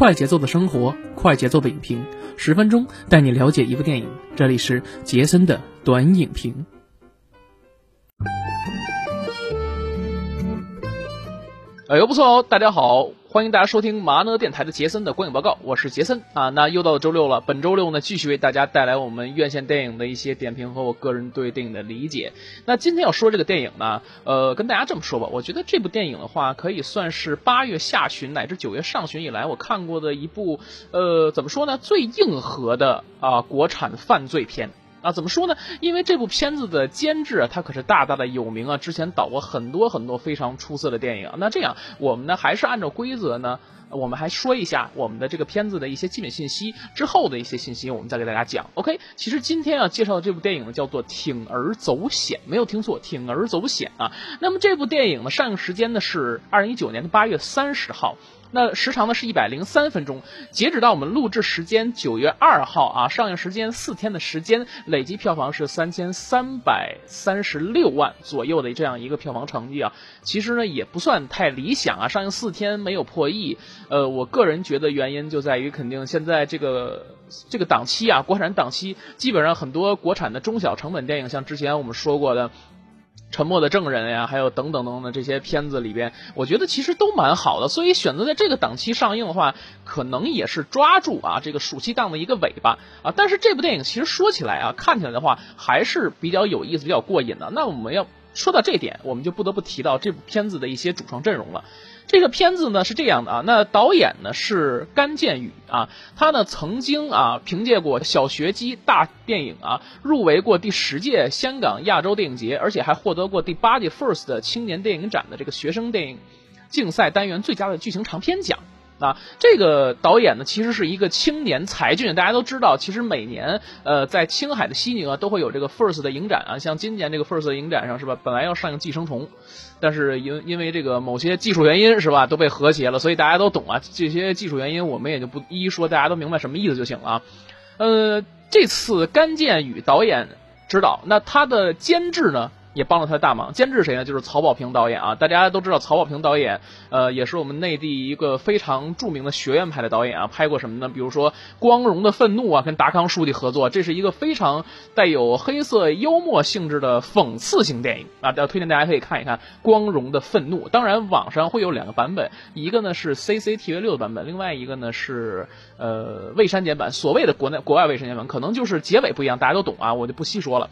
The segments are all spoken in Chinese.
快节奏的生活，快节奏的影评，十分钟带你了解一部电影。这里是杰森的短影评。哎呦不错哦，大家好，欢迎大家收听麻呢电台的杰森的观影报告，我是杰森啊。那又到了周六了，本周六呢，继续为大家带来我们院线电影的一些点评和我个人对电影的理解。那今天要说这个电影呢，呃，跟大家这么说吧，我觉得这部电影的话，可以算是八月下旬乃至九月上旬以来我看过的一部，呃，怎么说呢，最硬核的啊国产犯罪片。啊，怎么说呢？因为这部片子的监制啊，他可是大大的有名啊，之前导过很多很多非常出色的电影。那这样，我们呢还是按照规则呢，我们还说一下我们的这个片子的一些基本信息，之后的一些信息我们再给大家讲。OK，其实今天要介绍的这部电影呢叫做《铤而走险》，没有听错，《铤而走险》啊。那么这部电影呢上映时间呢是二零一九年的八月三十号。那时长呢是一百零三分钟，截止到我们录制时间九月二号啊，上映时间四天的时间，累计票房是三千三百三十六万左右的这样一个票房成绩啊，其实呢也不算太理想啊，上映四天没有破亿，呃，我个人觉得原因就在于肯定现在这个这个档期啊，国产档期基本上很多国产的中小成本电影，像之前我们说过的。沉默的证人呀，还有等等等等这些片子里边，我觉得其实都蛮好的，所以选择在这个档期上映的话，可能也是抓住啊这个暑期档的一个尾巴啊。但是这部电影其实说起来啊，看起来的话还是比较有意思、比较过瘾的。那我们要说到这点，我们就不得不提到这部片子的一些主创阵容了。这个片子呢是这样的啊，那导演呢是甘建宇啊，他呢曾经啊凭借过小学鸡大电影啊入围过第十届香港亚洲电影节，而且还获得过第八届 FIRST 青年电影展的这个学生电影竞赛单元最佳的剧情长片奖。啊，这个导演呢，其实是一个青年才俊。大家都知道，其实每年，呃，在青海的西宁啊，都会有这个 FIRST 的影展啊。像今年这个 FIRST 的影展上，是吧？本来要上映《寄生虫》，但是因因为这个某些技术原因，是吧，都被和谐了。所以大家都懂啊，这些技术原因我们也就不一一说，大家都明白什么意思就行了。呃，这次甘建宇导演指导，那他的监制呢？也帮了他的大忙。监制谁呢？就是曹保平导演啊。大家都知道曹保平导演，呃，也是我们内地一个非常著名的学院派的导演啊。拍过什么呢？比如说《光荣的愤怒》啊，跟达康书记合作，这是一个非常带有黑色幽默性质的讽刺型电影啊。要推荐大家可以看一看《光荣的愤怒》。当然，网上会有两个版本，一个呢是 CCTV 六的版本，另外一个呢是呃未删减版。所谓的国内国外未删减版，可能就是结尾不一样，大家都懂啊，我就不细说了。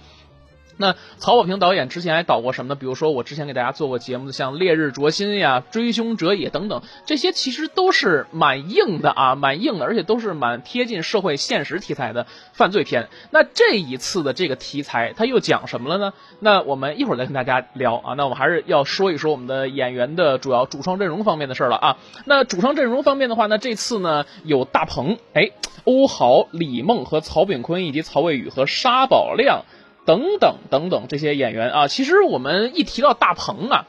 那曹保平导演之前还导过什么呢？比如说我之前给大家做过节目的，像《烈日灼心》呀、《追凶者也》等等，这些其实都是蛮硬的啊，蛮硬的，而且都是蛮贴近社会现实题材的犯罪片。那这一次的这个题材，它又讲什么了呢？那我们一会儿再跟大家聊啊。那我们还是要说一说我们的演员的主要主创阵容方面的事儿了啊。那主创阵容方面的话呢，这次呢有大鹏，哎，欧豪、李梦和曹炳坤，以及曹魏宇和沙宝亮。等等等等，这些演员啊，其实我们一提到大鹏啊，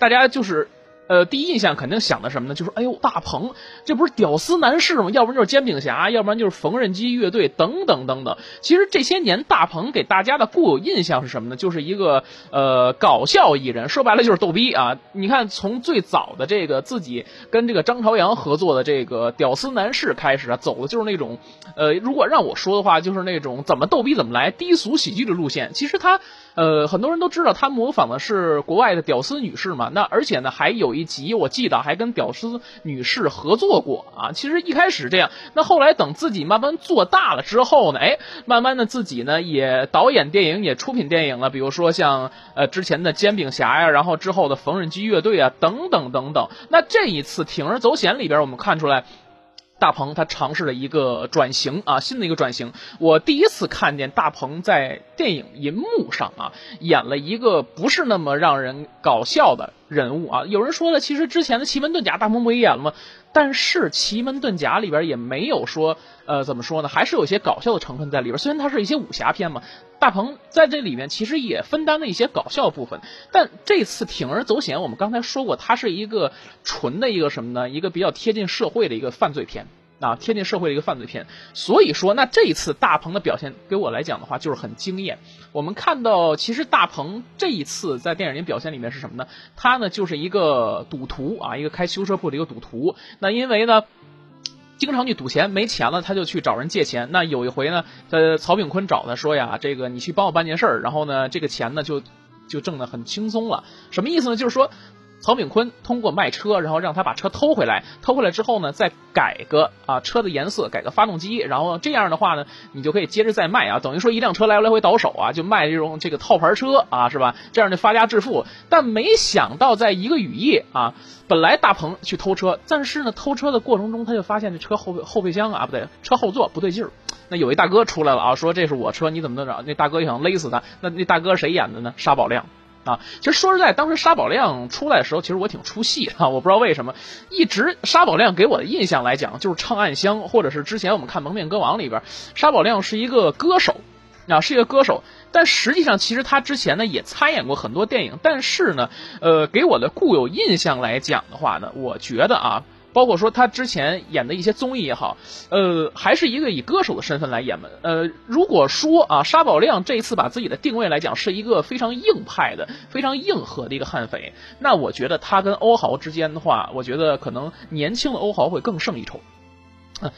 大家就是。呃，第一印象肯定想的什么呢？就是哎呦，大鹏，这不是屌丝男士吗？要不然就是煎饼侠，要不然就是缝纫机乐队等等等等。其实这些年，大鹏给大家的固有印象是什么呢？就是一个呃搞笑艺人，说白了就是逗逼啊。你看，从最早的这个自己跟这个张朝阳合作的这个屌丝男士开始啊，走的就是那种呃，如果让我说的话，就是那种怎么逗逼怎么来，低俗喜剧的路线。其实他。呃，很多人都知道他模仿的是国外的屌丝女士嘛，那而且呢，还有一集我记得还跟屌丝女士合作过啊。其实一开始这样，那后来等自己慢慢做大了之后呢，哎，慢慢的自己呢也导演电影，也出品电影了，比如说像呃之前的煎饼侠呀，然后之后的缝纫机乐队啊，等等等等。那这一次铤而走险里边，我们看出来。大鹏他尝试了一个转型啊，新的一个转型。我第一次看见大鹏在电影银幕上啊，演了一个不是那么让人搞笑的人物啊。有人说了，其实之前的奇门遁甲大鹏不也演了吗？但是奇门遁甲里边也没有说，呃，怎么说呢？还是有一些搞笑的成分在里边。虽然它是一些武侠片嘛，大鹏在这里面其实也分担了一些搞笑部分。但这次铤而走险，我们刚才说过，它是一个纯的一个什么呢？一个比较贴近社会的一个犯罪片。啊，贴近社会的一个犯罪片，所以说，那这一次大鹏的表现，给我来讲的话，就是很惊艳。我们看到，其实大鹏这一次在电影里表现里面是什么呢？他呢就是一个赌徒啊，一个开修车铺的一个赌徒。那因为呢。经常去赌钱，没钱了他就去找人借钱。那有一回呢，呃，曹炳坤找他说呀，这个你去帮我办件事儿，然后呢，这个钱呢就就挣得很轻松了。什么意思呢？就是说。曹炳坤通过卖车，然后让他把车偷回来，偷回来之后呢，再改个啊车的颜色，改个发动机，然后这样的话呢，你就可以接着再卖啊，等于说一辆车来来回倒手啊，就卖这种这个套牌车啊，是吧？这样就发家致富。但没想到在一个雨夜啊，本来大鹏去偷车，但是呢，偷车的过程中他就发现这车后后备箱啊不对，车后座不对劲儿。那有一大哥出来了啊，说这是我车，你怎么弄着？那大哥就想勒死他。那那大哥谁演的呢？沙宝亮。啊，其实说实在，当时沙宝亮出来的时候，其实我挺出戏的。我不知道为什么，一直沙宝亮给我的印象来讲，就是唱《暗香》，或者是之前我们看《蒙面歌王》里边，沙宝亮是一个歌手，啊，是一个歌手。但实际上，其实他之前呢也参演过很多电影。但是呢，呃，给我的固有印象来讲的话呢，我觉得啊。包括说他之前演的一些综艺也好，呃，还是一个以歌手的身份来演的。呃，如果说啊，沙宝亮这一次把自己的定位来讲是一个非常硬派的、非常硬核的一个悍匪，那我觉得他跟欧豪之间的话，我觉得可能年轻的欧豪会更胜一筹。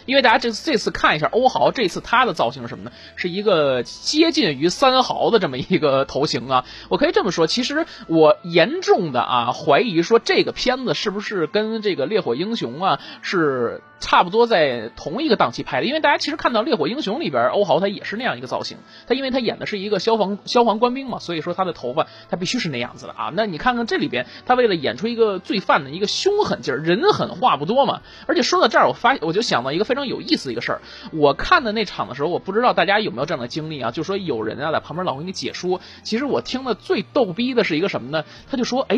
因为大家这这次看一下欧豪这次他的造型是什么呢？是一个接近于三豪的这么一个头型啊。我可以这么说，其实我严重的啊怀疑说这个片子是不是跟这个烈火英雄啊是。差不多在同一个档期拍的，因为大家其实看到《烈火英雄》里边欧豪他也是那样一个造型，他因为他演的是一个消防消防官兵嘛，所以说他的头发他必须是那样子的啊。那你看看这里边，他为了演出一个罪犯的一个凶狠劲儿，人狠话不多嘛。而且说到这儿，我发我就想到一个非常有意思的一个事儿，我看的那场的时候，我不知道大家有没有这样的经历啊，就说有人啊在旁边老给你解说，其实我听的最逗逼的是一个什么呢？他就说，哎，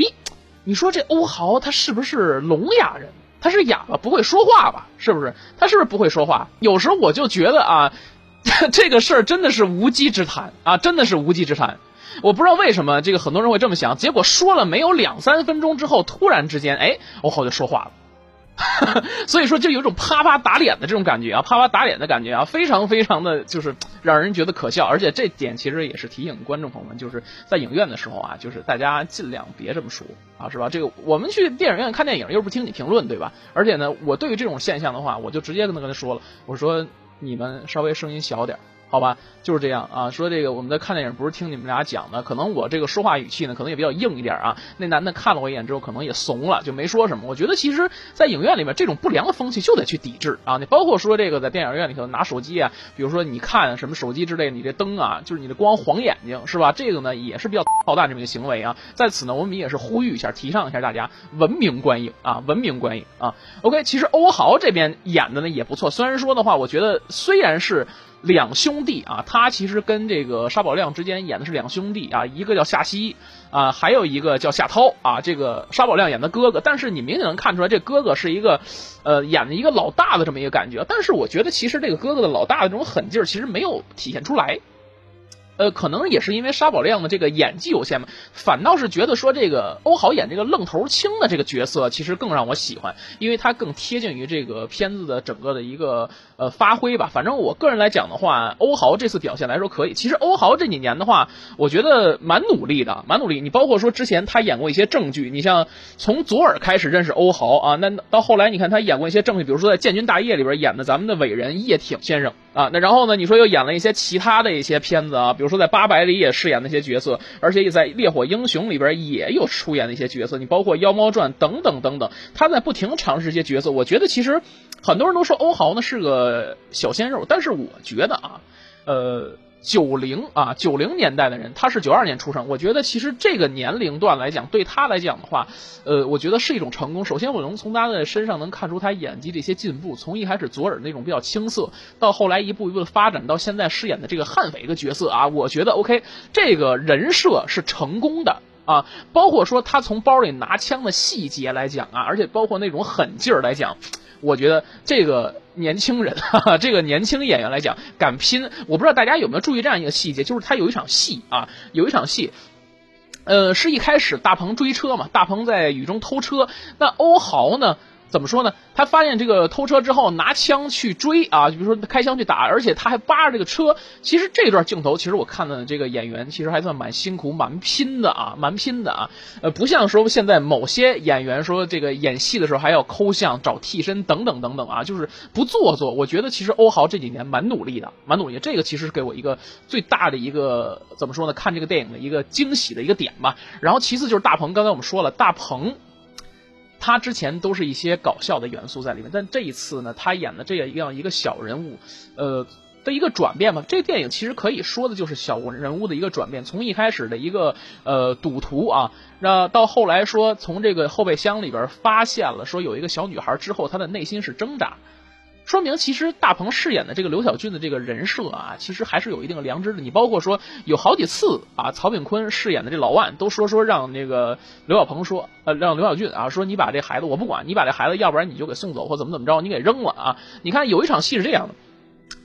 你说这欧豪他是不是聋哑人？他是哑巴，不会说话吧？是不是？他是不是不会说话？有时候我就觉得啊，这个事儿真的是无稽之谈啊，真的是无稽之谈。我不知道为什么这个很多人会这么想。结果说了没有两三分钟之后，突然之间，哎，欧豪就说话了。所以说，就有一种啪啪打脸的这种感觉啊，啪啪打脸的感觉啊，非常非常的就是让人觉得可笑。而且这点其实也是提醒观众朋友们，就是在影院的时候啊，就是大家尽量别这么说啊，是吧？这个我们去电影院看电影又不听你评论，对吧？而且呢，我对于这种现象的话，我就直接跟他跟他说了，我说你们稍微声音小点。好吧，就是这样啊。说这个我们在看电影，不是听你们俩讲的，可能我这个说话语气呢，可能也比较硬一点啊。那男的看了我一眼之后，可能也怂了，就没说什么。我觉得其实，在影院里面，这种不良的风气就得去抵制啊。你包括说这个在电影院里头拿手机啊，比如说你看什么手机之类，你这灯啊，就是你的光晃眼睛，是吧？这个呢也是比较操蛋这么一个行为啊。在此呢，我们也是呼吁一下，提倡一下大家文明观影啊，文明观影啊。OK，其实欧豪这边演的呢也不错，虽然说的话，我觉得虽然是。两兄弟啊，他其实跟这个沙宝亮之间演的是两兄弟啊，一个叫夏曦啊，还有一个叫夏涛啊。这个沙宝亮演的哥哥，但是你明显能看出来，这哥哥是一个，呃，演的一个老大的这么一个感觉。但是我觉得，其实这个哥哥的老大的这种狠劲儿，其实没有体现出来。呃，可能也是因为沙宝亮的这个演技有限嘛，反倒是觉得说这个欧豪演这个愣头青的这个角色，其实更让我喜欢，因为他更贴近于这个片子的整个的一个呃发挥吧。反正我个人来讲的话，欧豪这次表现来说可以。其实欧豪这几年的话，我觉得蛮努力的，蛮努力。你包括说之前他演过一些正剧，你像从左耳开始认识欧豪啊，那到后来你看他演过一些正剧，比如说在《建军大业》里边演的咱们的伟人叶挺先生啊，那然后呢，你说又演了一些其他的一些片子啊，比。如说在八百里也饰演那些角色，而且也在烈火英雄里边也有出演的一些角色。你包括妖猫传等等等等，他在不停尝试一些角色。我觉得其实很多人都说欧豪呢是个小鲜肉，但是我觉得啊，呃。九零啊，九零年代的人，他是九二年出生。我觉得其实这个年龄段来讲，对他来讲的话，呃，我觉得是一种成功。首先，我能从他的身上能看出他演技这些进步，从一开始左耳那种比较青涩，到后来一步一步的发展，到现在饰演的这个悍匪一个角色啊，我觉得 OK，这个人设是成功的啊。包括说他从包里拿枪的细节来讲啊，而且包括那种狠劲儿来讲。我觉得这个年轻人，哈哈，这个年轻演员来讲敢拼，我不知道大家有没有注意这样一个细节，就是他有一场戏啊，有一场戏，呃，是一开始大鹏追车嘛，大鹏在雨中偷车，那欧豪呢怎么说呢？他发现这个偷车之后，拿枪去追啊，比如说开枪去打，而且他还扒着这个车。其实这段镜头，其实我看的这个演员其实还算蛮辛苦、蛮拼的啊，蛮拼的啊。呃，不像说现在某些演员说这个演戏的时候还要抠像、找替身等等等等啊，就是不做作。我觉得其实欧豪这几年蛮努力的，蛮努力。这个其实是给我一个最大的一个怎么说呢？看这个电影的一个惊喜的一个点吧。然后其次就是大鹏，刚才我们说了，大鹏。他之前都是一些搞笑的元素在里面，但这一次呢，他演的这样一个小人物，呃的一个转变嘛。这个电影其实可以说的就是小人物的一个转变，从一开始的一个呃赌徒啊，那到后来说从这个后备箱里边发现了说有一个小女孩之后，他的内心是挣扎。说明其实大鹏饰演的这个刘晓俊的这个人设啊，其实还是有一定良知的。你包括说有好几次啊，曹炳坤饰演的这老万都说说让那个刘晓鹏说，呃，让刘晓俊啊说你把这孩子我不管，你把这孩子要不然你就给送走或怎么怎么着，你给扔了啊。你看有一场戏是这样的，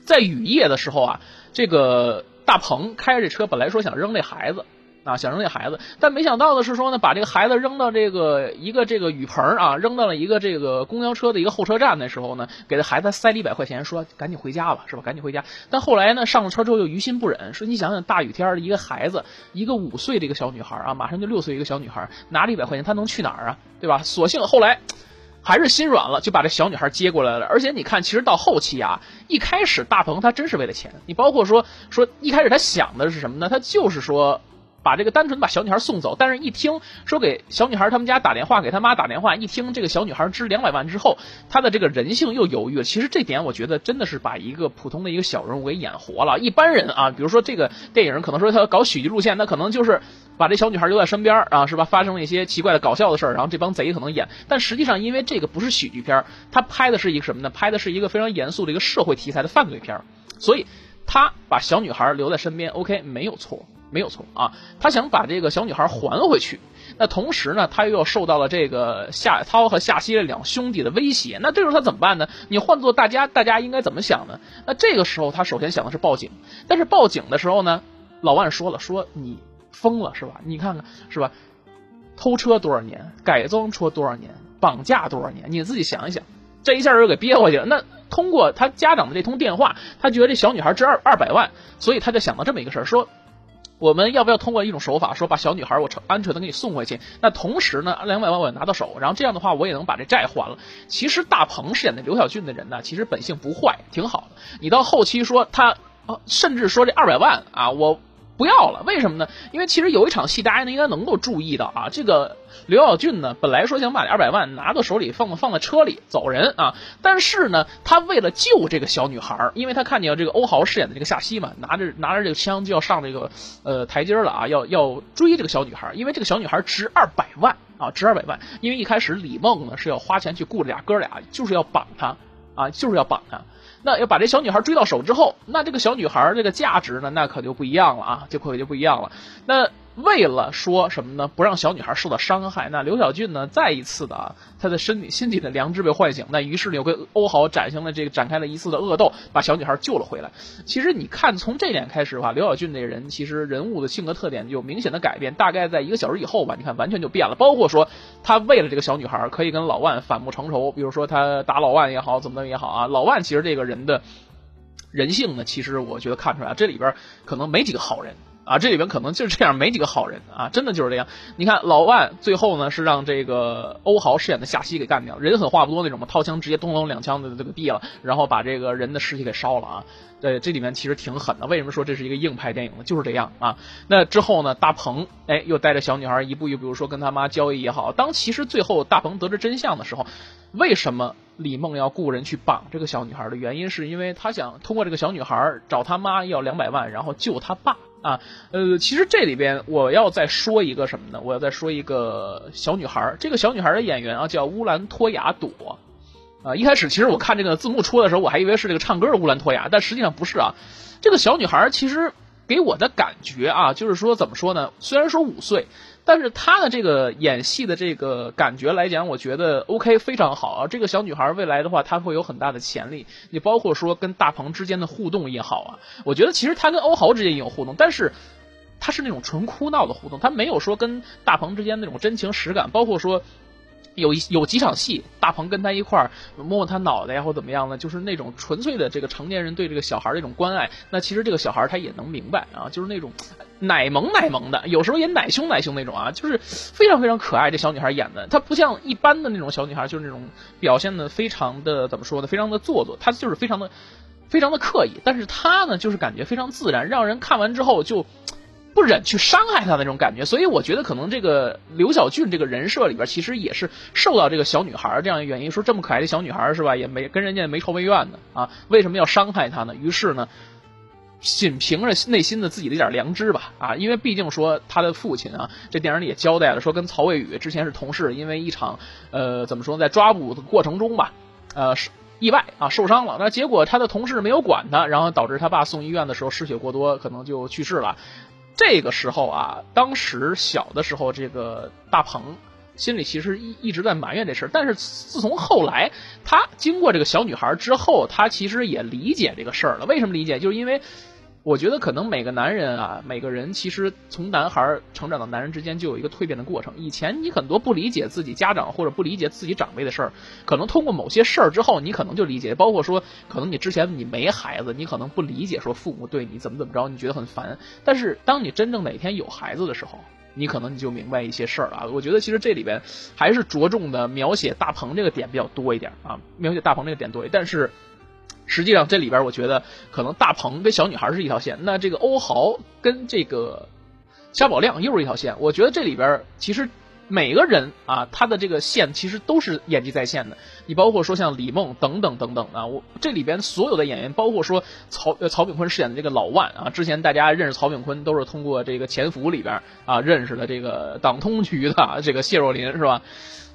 在雨夜的时候啊，这个大鹏开着这车本来说想扔这孩子。啊，想扔这孩子，但没想到的是说呢，把这个孩子扔到这个一个这个雨棚啊，扔到了一个这个公交车的一个候车站的时候呢，给这孩子塞了一百块钱，说赶紧回家吧，是吧？赶紧回家。但后来呢，上了车之后又于心不忍，说你想想大雨天的一个孩子，一个五岁的一个小女孩啊，马上就六岁一个小女孩，拿着一百块钱，她能去哪儿啊？对吧？索性后来还是心软了，就把这小女孩接过来了。而且你看，其实到后期啊，一开始大鹏他真是为了钱，你包括说说一开始他想的是什么呢？他就是说。把这个单纯把小女孩送走，但是一听说给小女孩他们家打电话，给他妈打电话，一听这个小女孩值两百万之后，他的这个人性又犹豫了。其实这点我觉得真的是把一个普通的一个小人物给演活了。一般人啊，比如说这个电影可能说他要搞喜剧路线，那可能就是把这小女孩留在身边啊，是吧？发生了一些奇怪的搞笑的事儿，然后这帮贼可能演。但实际上，因为这个不是喜剧片，他拍的是一个什么呢？拍的是一个非常严肃的一个社会题材的犯罪片，所以他把小女孩留在身边，OK，没有错。没有错啊，他想把这个小女孩还回去。那同时呢，他又受到了这个夏涛和夏曦两兄弟的威胁。那这时候他怎么办呢？你换做大家，大家应该怎么想呢？那这个时候他首先想的是报警。但是报警的时候呢，老万说了，说你疯了是吧？你看看是吧？偷车多少年，改装车多少年，绑架多少年？你自己想一想，这一下又给憋回去了。那通过他家长的这通电话，他觉得这小女孩值二二百万，所以他就想到这么一个事儿，说。我们要不要通过一种手法，说把小女孩我成安全的给你送回去？那同时呢，两百万我也拿到手，然后这样的话我也能把这债还了。其实大鹏饰演的刘晓俊的人呢，其实本性不坏，挺好的。你到后期说他，甚至说这二百万啊，我。不要了，为什么呢？因为其实有一场戏，大家应该能够注意到啊，这个刘晓俊呢，本来说想把这二百万拿到手里，放放在车里走人啊，但是呢，他为了救这个小女孩，因为他看见这个欧豪饰演的这个夏曦嘛，拿着拿着这个枪就要上这个呃台阶了啊，要要追这个小女孩，因为这个小女孩值二百万啊，值二百万，因为一开始李梦呢是要花钱去雇这俩哥俩，就是要绑她啊，就是要绑她。那要把这小女孩追到手之后，那这个小女孩这个价值呢，那可就不一样了啊，就可就不一样了。那。为了说什么呢？不让小女孩受到伤害，那刘晓俊呢？再一次的啊，他的身体、心底的良知被唤醒。那于是呢，又跟欧豪展现了这个展开了一次的恶斗，把小女孩救了回来。其实你看，从这点开始的话，刘晓俊这个人其实人物的性格特点有明显的改变。大概在一个小时以后吧，你看完全就变了。包括说他为了这个小女孩，可以跟老万反目成仇，比如说他打老万也好，怎么怎么也好啊。老万其实这个人的人性呢，其实我觉得看出来，这里边可能没几个好人。啊，这里边可能就是这样，没几个好人啊，真的就是这样。你看老万最后呢是让这个欧豪饰演的夏曦给干掉，人狠话不多那种嘛，掏枪直接咚咚两枪的这个毙了，然后把这个人的尸体给烧了啊。对，这里面其实挺狠的。为什么说这是一个硬派电影呢？就是这样啊。那之后呢，大鹏哎又带着小女孩一步一步，比如说跟他妈交易也好。当其实最后大鹏得知真相的时候，为什么李梦要雇人去绑这个小女孩的原因，是因为他想通过这个小女孩找他妈要两百万，然后救他爸。啊，呃，其实这里边我要再说一个什么呢？我要再说一个小女孩这个小女孩的演员啊叫乌兰托娅朵，啊，一开始其实我看这个字幕出的时候，我还以为是这个唱歌的乌兰托娅，但实际上不是啊。这个小女孩其实给我的感觉啊，就是说怎么说呢？虽然说五岁。但是她的这个演戏的这个感觉来讲，我觉得 OK 非常好啊。这个小女孩未来的话，她会有很大的潜力。你包括说跟大鹏之间的互动也好啊，我觉得其实她跟欧豪之间也有互动，但是她是那种纯哭闹的互动，她没有说跟大鹏之间那种真情实感。包括说。有一有几场戏，大鹏跟他一块儿摸摸他脑袋呀，或怎么样呢？就是那种纯粹的这个成年人对这个小孩的一种关爱。那其实这个小孩他也能明白啊，就是那种奶萌奶萌的，有时候也奶凶奶凶那种啊，就是非常非常可爱。这小女孩演的，她不像一般的那种小女孩，就是那种表现的非常的怎么说呢？非常的做作，她就是非常的非常的刻意。但是她呢，就是感觉非常自然，让人看完之后就。不忍去伤害他那种感觉，所以我觉得可能这个刘晓俊这个人设里边，其实也是受到这个小女孩这样的原因，说这么可爱的小女孩是吧，也没跟人家没仇没怨的啊，为什么要伤害她呢？于是呢，仅凭着内心的自己的一点良知吧，啊，因为毕竟说他的父亲啊，这电影里也交代了，说跟曹魏宇之前是同事，因为一场呃怎么说，在抓捕的过程中吧，呃意外啊受伤了，那结果他的同事没有管他，然后导致他爸送医院的时候失血过多，可能就去世了。这个时候啊，当时小的时候，这个大鹏心里其实一一直在埋怨这事儿。但是自从后来他经过这个小女孩之后，他其实也理解这个事儿了。为什么理解？就是因为。我觉得可能每个男人啊，每个人其实从男孩成长到男人之间就有一个蜕变的过程。以前你很多不理解自己家长或者不理解自己长辈的事儿，可能通过某些事儿之后，你可能就理解。包括说，可能你之前你没孩子，你可能不理解说父母对你怎么怎么着，你觉得很烦。但是当你真正哪天有孩子的时候，你可能你就明白一些事儿了。我觉得其实这里边还是着重的描写大鹏这个点比较多一点啊，描写大鹏这个点多一点，但是。实际上，这里边我觉得可能大鹏跟小女孩是一条线，那这个欧豪跟这个夏宝亮又是一条线。我觉得这里边其实每个人啊，他的这个线其实都是演技在线的。你包括说像李梦等等等等啊，我这里边所有的演员，包括说曹曹炳坤饰演的这个老万啊，之前大家认识曹炳坤都是通过这个潜伏里边啊认识的这个党通局的这个谢若琳是吧？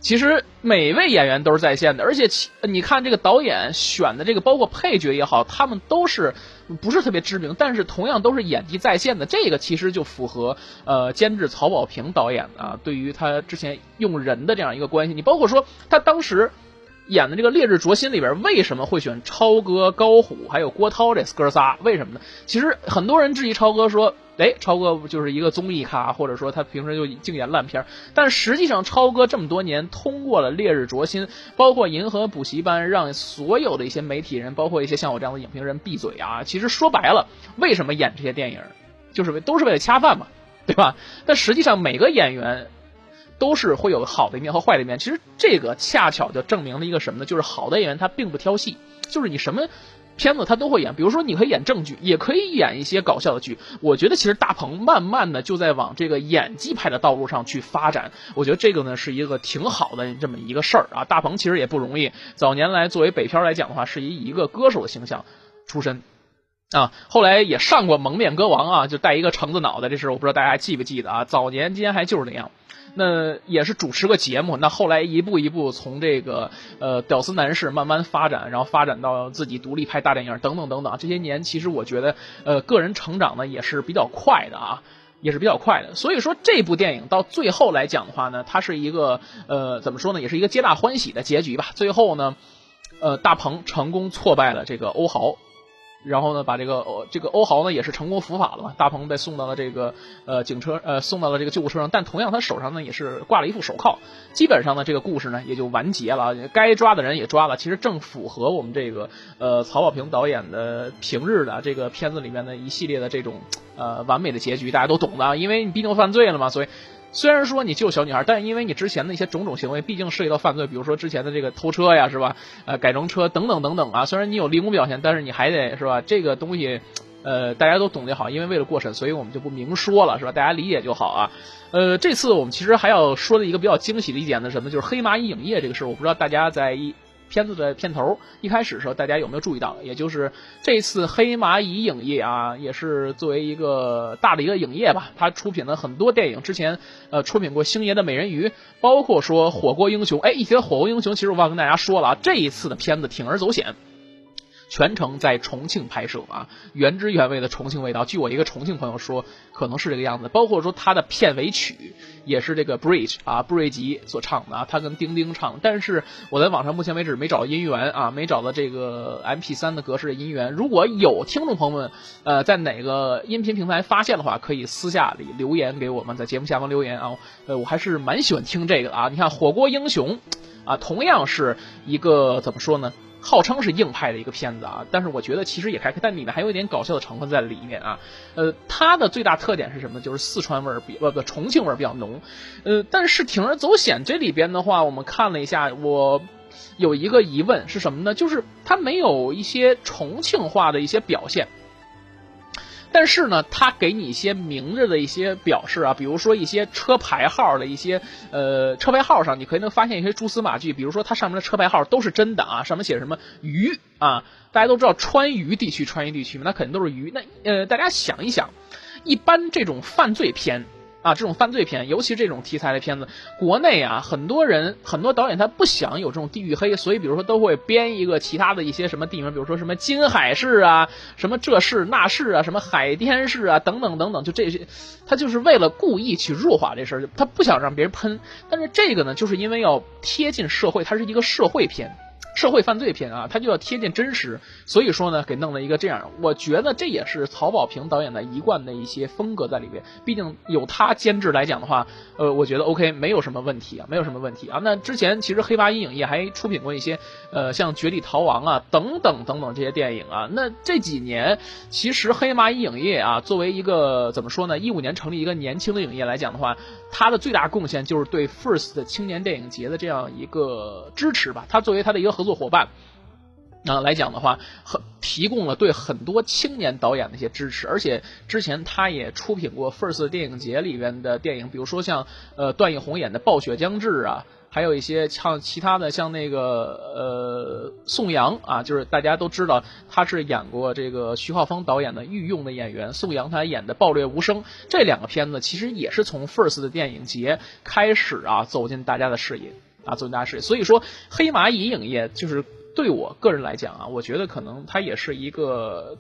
其实每位演员都是在线的，而且你看这个导演选的这个，包括配角也好，他们都是不是特别知名，但是同样都是演技在线的。这个其实就符合呃监制曹保平导演啊，对于他之前用人的这样一个关系。你包括说他当时。演的这个《烈日灼心》里边为什么会选超哥、高虎还有郭涛这哥仨？为什么呢？其实很多人质疑超哥说：“哎，超哥就是一个综艺咖，或者说他平时就净演烂片。”但实际上，超哥这么多年通过了《烈日灼心》，包括《银河补习班》，让所有的一些媒体人，包括一些像我这样的影评人闭嘴啊！其实说白了，为什么演这些电影，就是为都是为了恰饭嘛，对吧？但实际上每个演员。都是会有好的一面和坏的一面，其实这个恰巧就证明了一个什么呢？就是好的演员他并不挑戏，就是你什么片子他都会演。比如说你可以演正剧，也可以演一些搞笑的剧。我觉得其实大鹏慢慢的就在往这个演技派的道路上去发展。我觉得这个呢是一个挺好的这么一个事儿啊。大鹏其实也不容易，早年来作为北漂来讲的话，是以一个歌手的形象出身啊，后来也上过《蒙面歌王》啊，就带一个橙子脑袋，这事我不知道大家还记不记得啊？早年间还就是那样。那也是主持个节目，那后来一步一步从这个呃屌丝男士慢慢发展，然后发展到自己独立拍大电影等等等等。这些年其实我觉得呃个人成长呢也是比较快的啊，也是比较快的。所以说这部电影到最后来讲的话呢，它是一个呃怎么说呢，也是一个皆大欢喜的结局吧。最后呢，呃大鹏成功挫败了这个欧豪。然后呢，把这个欧这个欧豪呢也是成功伏法了嘛，大鹏被送到了这个呃警车呃送到了这个救护车上，但同样他手上呢也是挂了一副手铐，基本上呢这个故事呢也就完结了，该抓的人也抓了，其实正符合我们这个呃曹保平导演的平日的这个片子里面的一系列的这种呃完美的结局，大家都懂的，因为你毕竟犯罪了嘛，所以。虽然说你救小女孩，但因为你之前的一些种种行为，毕竟涉及到犯罪，比如说之前的这个偷车呀，是吧？呃，改装车等等等等啊。虽然你有立功表现，但是你还得是吧？这个东西，呃，大家都懂得好，因为为了过审，所以我们就不明说了，是吧？大家理解就好啊。呃，这次我们其实还要说的一个比较惊喜的一点呢，什么？就是黑蚂蚁影业这个事，我不知道大家在一。片子的片头一开始的时候，大家有没有注意到？也就是这次黑蚂蚁影业啊，也是作为一个大的一个影业吧，它出品了很多电影。之前呃出品过星爷的美人鱼，包括说火锅英雄。哎，一提到火锅英雄，其实我忘跟大家说了啊，这一次的片子铤而走险。全程在重庆拍摄啊，原汁原味的重庆味道。据我一个重庆朋友说，可能是这个样子。包括说他的片尾曲也是这个 Bridge 啊，布瑞吉所唱的啊，他跟丁丁唱。但是我在网上目前为止没找到音源啊，没找到这个 MP3 的格式的音源。如果有听众朋友们呃在哪个音频平台发现的话，可以私下里留言给我们，在节目下方留言啊。呃，我还是蛮喜欢听这个的啊。你看《火锅英雄》啊，同样是一个怎么说呢？号称是硬派的一个片子啊，但是我觉得其实也还可以，但里面还有一点搞笑的成分在里面啊。呃，它的最大特点是什么？就是四川味儿比不不重庆味儿比较浓。呃，但是铤而走险这里边的话，我们看了一下，我有一个疑问是什么呢？就是它没有一些重庆话的一些表现。但是呢，他给你一些明着的一些表示啊，比如说一些车牌号的一些呃车牌号上，你可以能发现一些蛛丝马迹，比如说它上面的车牌号都是真的啊，上面写什么渝啊，大家都知道川渝地区，川渝地区嘛，那肯定都是渝。那呃，大家想一想，一般这种犯罪片。啊，这种犯罪片，尤其这种题材的片子，国内啊，很多人很多导演他不想有这种地域黑，所以比如说都会编一个其他的一些什么地名，比如说什么金海市啊，什么这市那市啊，什么海天市啊，等等等等，就这些，他就是为了故意去弱化这事儿，他不想让别人喷。但是这个呢，就是因为要贴近社会，它是一个社会片。社会犯罪片啊，它就要贴近真实，所以说呢，给弄了一个这样。我觉得这也是曹保平导演的一贯的一些风格在里边。毕竟有他监制来讲的话，呃，我觉得 OK，没有什么问题啊，没有什么问题啊。那之前其实黑八一影业还出品过一些，呃，像《绝地逃亡》啊等等等等这些电影啊。那这几年其实黑八一影业啊，作为一个怎么说呢，一五年成立一个年轻的影业来讲的话，它的最大贡献就是对 First 青年电影节的这样一个支持吧。它作为它的一个合。合作伙伴啊来讲的话，很提供了对很多青年导演的一些支持，而且之前他也出品过 First 电影节里边的电影，比如说像呃段奕宏演的《暴雪将至》啊，还有一些像其他的像那个呃宋阳啊，就是大家都知道他是演过这个徐浩峰导演的御用的演员，宋阳他演的《暴虐无声》这两个片子其实也是从 First 的电影节开始啊走进大家的视野。啊，做大事，所以说黑蚂蚁影业就是对我个人来讲啊，我觉得可能它也是一个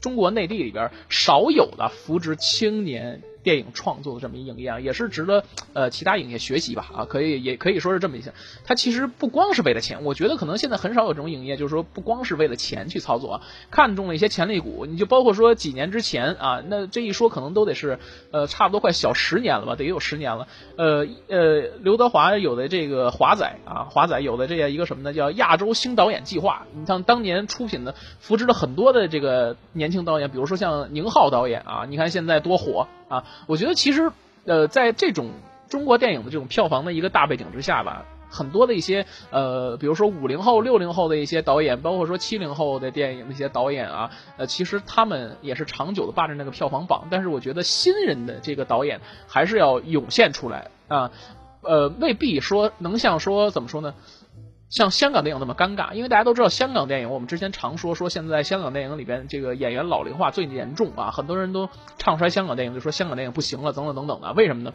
中国内地里边少有的扶植青年。电影创作的这么一影业啊，也是值得呃其他影业学习吧啊，可以也可以说是这么一些。它其实不光是为了钱，我觉得可能现在很少有这种影业，就是说不光是为了钱去操作，看中了一些潜力股。你就包括说几年之前啊，那这一说可能都得是呃差不多快小十年了吧，得有十年了。呃呃，刘德华有的这个华仔啊，华仔有的这样一个什么呢？叫亚洲新导演计划。你像当年出品的扶植了很多的这个年轻导演，比如说像宁浩导演啊，你看现在多火。啊，我觉得其实，呃，在这种中国电影的这种票房的一个大背景之下吧，很多的一些呃，比如说五零后、六零后的一些导演，包括说七零后的电影那些导演啊，呃，其实他们也是长久的霸占那个票房榜。但是我觉得新人的这个导演还是要涌现出来啊，呃，未必说能像说怎么说呢？像香港电影那么尴尬，因为大家都知道香港电影，我们之前常说说现在香港电影里边这个演员老龄化最严重啊，很多人都唱衰香港电影就说香港电影不行了，等等等等的，为什么呢？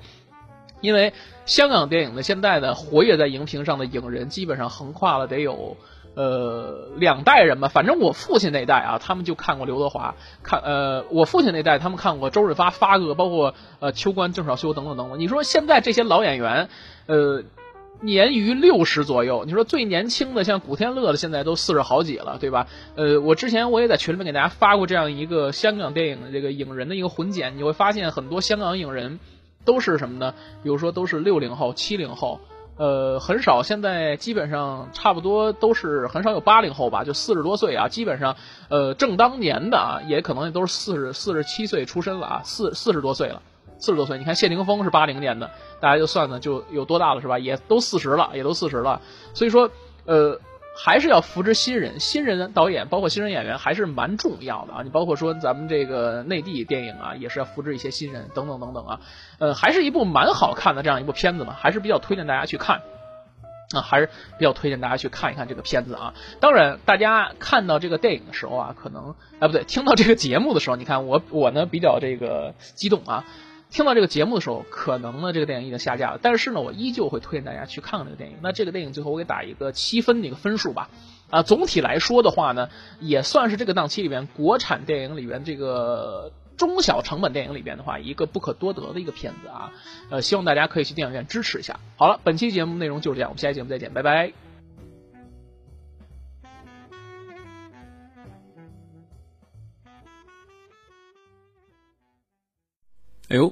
因为香港电影的现在的活跃在荧屏上的影人基本上横跨了得有呃两代人吧，反正我父亲那代啊，他们就看过刘德华，看呃我父亲那代他们看过周润发发哥，包括呃秋官郑少秋等等等等。你说现在这些老演员，呃。年逾六十左右，你说最年轻的像古天乐的，现在都四十好几了，对吧？呃，我之前我也在群里面给大家发过这样一个香港电影的这个影人的一个混剪，你会发现很多香港影人都是什么呢？比如说都是六零后、七零后，呃，很少现在基本上差不多都是很少有八零后吧，就四十多岁啊，基本上呃正当年的啊，也可能都是四十四十七岁出身了啊，四四十多岁了。四十多岁，你看谢霆锋是八零年的，大家就算算就有多大了，是吧？也都四十了，也都四十了。所以说，呃，还是要扶持新人，新人导演，包括新人演员，还是蛮重要的啊。你包括说咱们这个内地电影啊，也是要扶持一些新人，等等等等啊。呃，还是一部蛮好看的这样一部片子嘛，还是比较推荐大家去看。啊，还是比较推荐大家去看一看这个片子啊。当然，大家看到这个电影的时候啊，可能哎不对，听到这个节目的时候，你看我我呢比较这个激动啊。听到这个节目的时候，可能呢这个电影已经下架了，但是呢我依旧会推荐大家去看看这个电影。那这个电影最后我给打一个七分的一个分数吧。啊，总体来说的话呢，也算是这个档期里面国产电影里边这个中小成本电影里边的话一个不可多得的一个片子啊。呃，希望大家可以去电影院支持一下。好了，本期节目内容就是这样，我们下期节目再见，拜拜。哎呦，